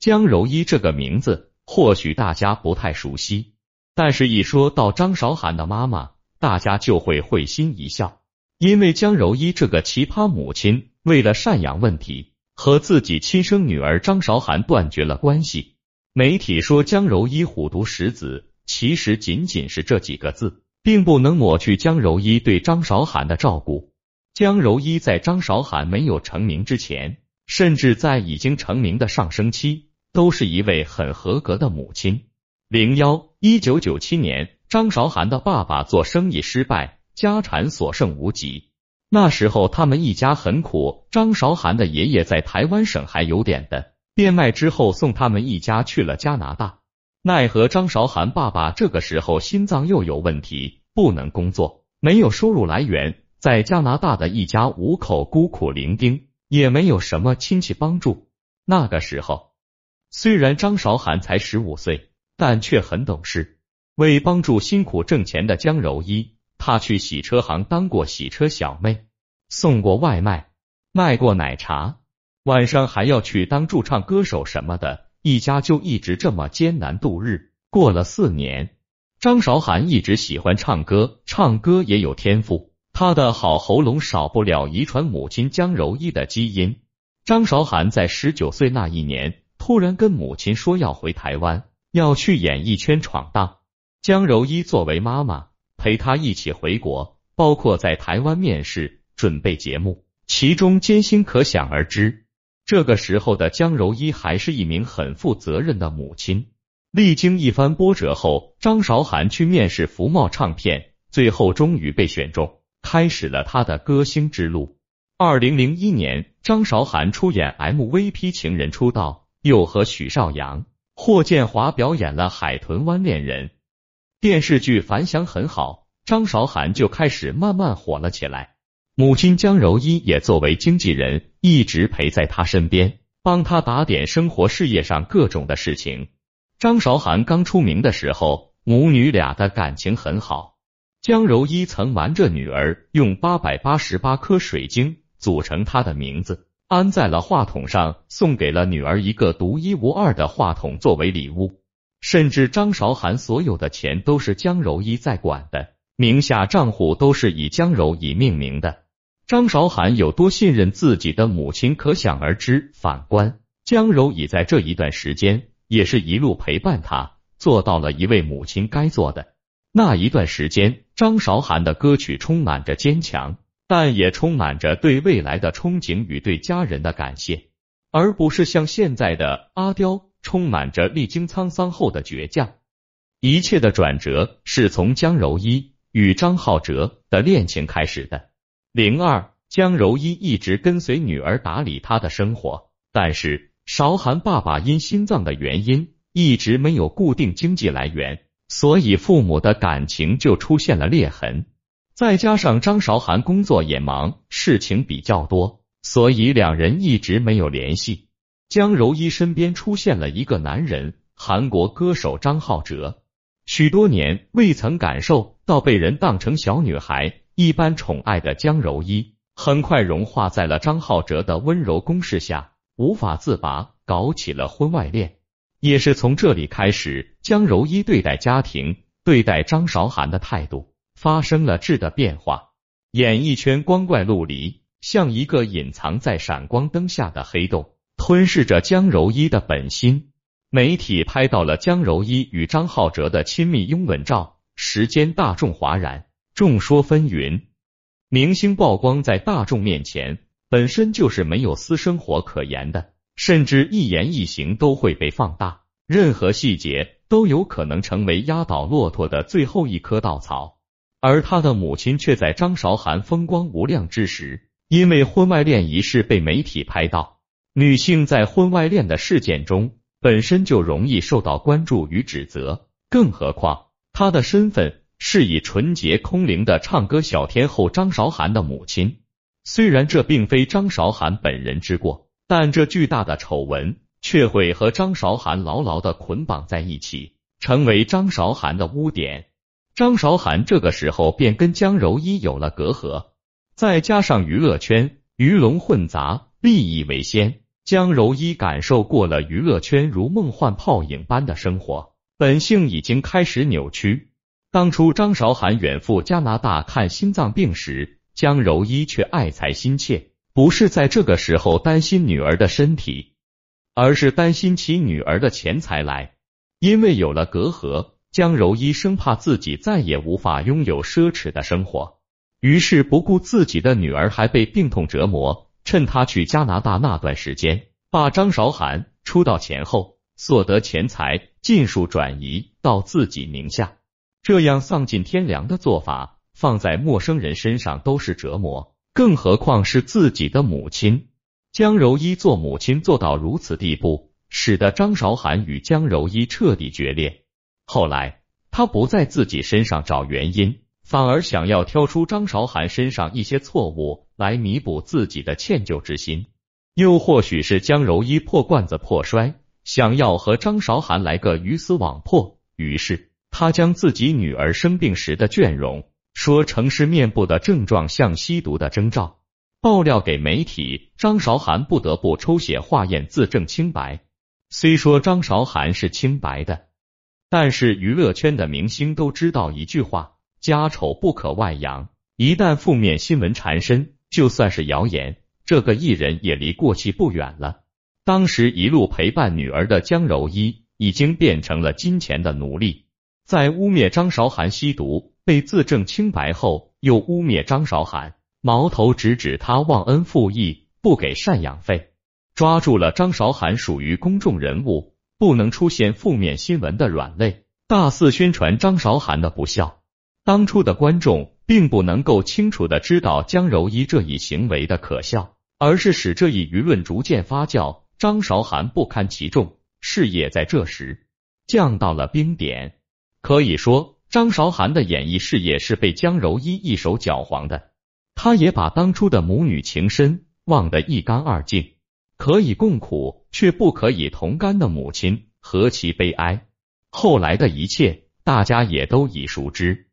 江柔一这个名字或许大家不太熟悉，但是一说到张韶涵的妈妈，大家就会会心一笑，因为江柔一这个奇葩母亲，为了赡养问题，和自己亲生女儿张韶涵断绝了关系。媒体说江柔一虎毒食子，其实仅仅是这几个字，并不能抹去江柔一对张韶涵的照顾。江柔一在张韶涵没有成名之前，甚至在已经成名的上升期。都是一位很合格的母亲。零幺一九九七年，张韶涵的爸爸做生意失败，家产所剩无几。那时候他们一家很苦。张韶涵的爷爷在台湾省还有点的，变卖之后送他们一家去了加拿大。奈何张韶涵爸爸这个时候心脏又有问题，不能工作，没有收入来源，在加拿大的一家五口孤苦伶仃，也没有什么亲戚帮助。那个时候。虽然张韶涵才十五岁，但却很懂事。为帮助辛苦挣钱的江柔一，他去洗车行当过洗车小妹，送过外卖，卖过奶茶，晚上还要去当驻唱歌手什么的。一家就一直这么艰难度日，过了四年。张韶涵一直喜欢唱歌，唱歌也有天赋，他的好喉咙少不了遗传母亲江柔一的基因。张韶涵在十九岁那一年。突然跟母亲说要回台湾，要去演艺圈闯荡。江柔一作为妈妈陪他一起回国，包括在台湾面试、准备节目，其中艰辛可想而知。这个时候的江柔一还是一名很负责任的母亲。历经一番波折后，张韶涵去面试福茂唱片，最后终于被选中，开始了她的歌星之路。二零零一年，张韶涵出演 MVP《情人》出道。又和许绍洋、霍建华表演了《海豚湾恋人》电视剧，反响很好，张韶涵就开始慢慢火了起来。母亲江柔一也作为经纪人，一直陪在他身边，帮他打点生活事业上各种的事情。张韶涵刚出名的时候，母女俩的感情很好。江柔一曾瞒着女儿，用八百八十八颗水晶组成她的名字。安在了话筒上，送给了女儿一个独一无二的话筒作为礼物。甚至张韶涵所有的钱都是江柔一在管的，名下账户都是以江柔以命名的。张韶涵有多信任自己的母亲，可想而知。反观江柔已在这一段时间，也是一路陪伴她，做到了一位母亲该做的。那一段时间，张韶涵的歌曲充满着坚强。但也充满着对未来的憧憬与对家人的感谢，而不是像现在的阿刁，充满着历经沧桑后的倔强。一切的转折是从江柔一与张浩哲的恋情开始的。零二，江柔一一直跟随女儿打理她的生活，但是韶涵爸爸因心脏的原因，一直没有固定经济来源，所以父母的感情就出现了裂痕。再加上张韶涵工作也忙，事情比较多，所以两人一直没有联系。江柔一身边出现了一个男人，韩国歌手张浩哲。许多年未曾感受到被人当成小女孩一般宠爱的江柔一，很快融化在了张浩哲的温柔攻势下，无法自拔，搞起了婚外恋。也是从这里开始，江柔一对待家庭、对待张韶涵的态度。发生了质的变化，演艺圈光怪陆离，像一个隐藏在闪光灯下的黑洞，吞噬着江柔一的本心。媒体拍到了江柔一与张浩哲的亲密拥吻照，时间大众哗然，众说纷纭。明星曝光在大众面前，本身就是没有私生活可言的，甚至一言一行都会被放大，任何细节都有可能成为压倒骆驼的最后一棵稻草。而他的母亲却在张韶涵风光无量之时，因为婚外恋一事被媒体拍到。女性在婚外恋的事件中，本身就容易受到关注与指责，更何况她的身份是以纯洁空灵的唱歌小天后张韶涵的母亲。虽然这并非张韶涵本人之过，但这巨大的丑闻却会和张韶涵牢牢的捆绑在一起，成为张韶涵的污点。张韶涵这个时候便跟江柔一有了隔阂，再加上娱乐圈鱼龙混杂，利益为先，江柔一感受过了娱乐圈如梦幻泡影般的生活，本性已经开始扭曲。当初张韶涵远赴加拿大看心脏病时，江柔一却爱才心切，不是在这个时候担心女儿的身体，而是担心起女儿的钱财来。因为有了隔阂，江柔一生怕自己再也无法拥有奢侈的生活，于是不顾自己的女儿还被病痛折磨，趁她去加拿大那段时间，把张韶涵出道前后所得钱财尽数转移到自己名下。这样丧尽天良的做法，放在陌生人身上都是折磨，更何况是自己的母亲。江柔一做母亲做到如此地步，使得张韶涵与江柔一彻底决裂。后来，他不在自己身上找原因，反而想要挑出张韶涵身上一些错误来弥补自己的歉疚之心。又或许是江柔一破罐子破摔，想要和张韶涵来个鱼死网破，于是。他将自己女儿生病时的倦容说成是面部的症状像吸毒的征兆，爆料给媒体，张韶涵不得不抽血化验自证清白。虽说张韶涵是清白的，但是娱乐圈的明星都知道一句话：家丑不可外扬。一旦负面新闻缠身，就算是谣言，这个艺人也离过气不远了。当时一路陪伴女儿的江柔一，已经变成了金钱的奴隶。在污蔑张韶涵吸毒被自证清白后，又污蔑张韶涵，矛头直指他忘恩负义，不给赡养费，抓住了张韶涵属于公众人物，不能出现负面新闻的软肋，大肆宣传张韶涵的不孝。当初的观众并不能够清楚的知道江柔一这一行为的可笑，而是使这一舆论逐渐发酵，张韶涵不堪其重，事业在这时降到了冰点。可以说，张韶涵的演艺事业是被江柔一一手搅黄的。他也把当初的母女情深忘得一干二净。可以共苦却不可以同甘的母亲，何其悲哀！后来的一切，大家也都已熟知。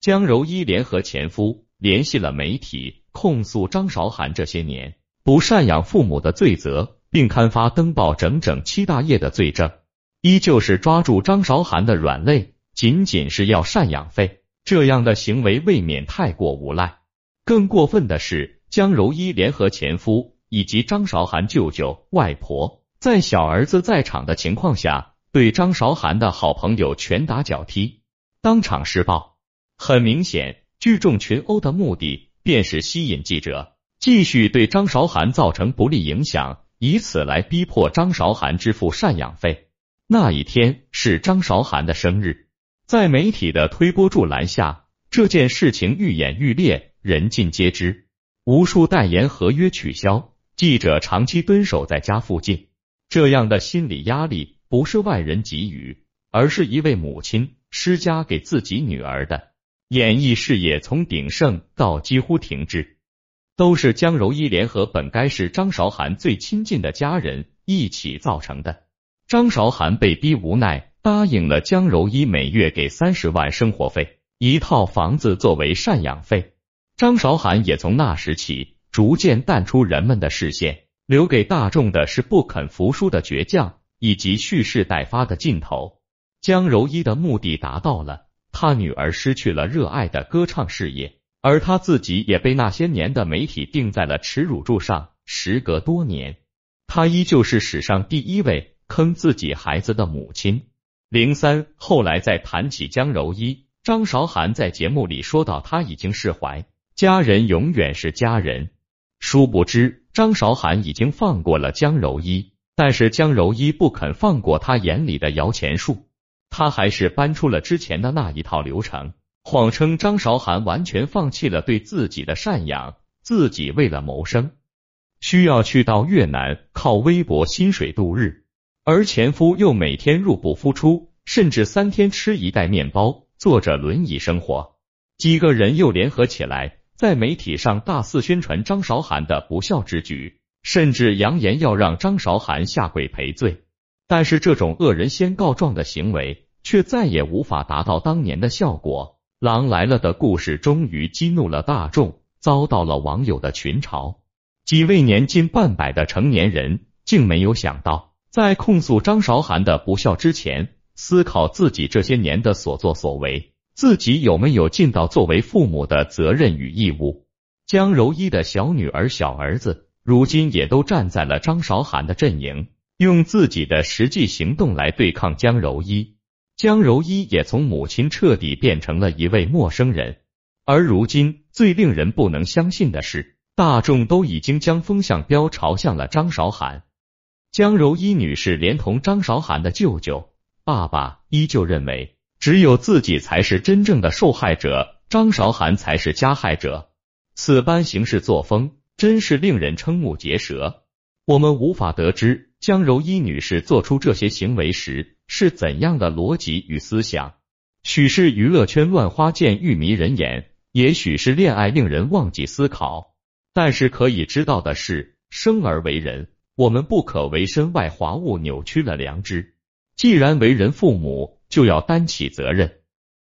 江柔一联合前夫联系了媒体，控诉张韶涵这些年不赡养父母的罪责，并刊发登报整整七大页的罪证，依旧是抓住张韶涵的软肋。仅仅是要赡养费，这样的行为未免太过无赖。更过分的是，江柔一联合前夫以及张韶涵舅舅、外婆，在小儿子在场的情况下，对张韶涵的好朋友拳打脚踢，当场施暴。很明显，聚众群殴的目的便是吸引记者，继续对张韶涵造成不利影响，以此来逼迫张韶涵支付赡养费。那一天是张韶涵的生日。在媒体的推波助澜下，这件事情愈演愈烈，人尽皆知。无数代言合约取消，记者长期蹲守在家附近。这样的心理压力不是外人给予，而是一位母亲施加给自己女儿的。演艺事业从鼎盛到几乎停滞，都是江柔一联合本该是张韶涵最亲近的家人一起造成的。张韶涵被逼无奈。答应了江柔一每月给三十万生活费，一套房子作为赡养费。张韶涵也从那时起逐渐淡出人们的视线，留给大众的是不肯服输的倔强以及蓄势待发的劲头。江柔一的目的达到了，他女儿失去了热爱的歌唱事业，而他自己也被那些年的媒体钉在了耻辱柱上。时隔多年，他依旧是史上第一位坑自己孩子的母亲。零三后来在谈起江柔一，张韶涵在节目里说到他已经释怀，家人永远是家人。殊不知张韶涵已经放过了江柔一，但是江柔一不肯放过他眼里的摇钱树，他还是搬出了之前的那一套流程，谎称张韶涵完全放弃了对自己的赡养，自己为了谋生需要去到越南靠微薄薪水度日。而前夫又每天入不敷出，甚至三天吃一袋面包，坐着轮椅生活。几个人又联合起来，在媒体上大肆宣传张韶涵的不孝之举，甚至扬言要让张韶涵下跪赔罪。但是这种恶人先告状的行为，却再也无法达到当年的效果。狼来了的故事终于激怒了大众，遭到了网友的群嘲。几位年近半百的成年人。竟没有想到，在控诉张韶涵的不孝之前，思考自己这些年的所作所为，自己有没有尽到作为父母的责任与义务。江柔一的小女儿、小儿子，如今也都站在了张韶涵的阵营，用自己的实际行动来对抗江柔一。江柔一也从母亲彻底变成了一位陌生人。而如今，最令人不能相信的是，大众都已经将风向标朝向了张韶涵。江柔一女士连同张韶涵的舅舅、爸爸，依旧认为只有自己才是真正的受害者，张韶涵才是加害者。此般行事作风，真是令人瞠目结舌。我们无法得知江柔一女士做出这些行为时是怎样的逻辑与思想。许是娱乐圈乱花渐欲迷人眼，也许是恋爱令人忘记思考。但是可以知道的是，生而为人，我们不可为身外华物扭曲了良知。既然为人父母，就要担起责任。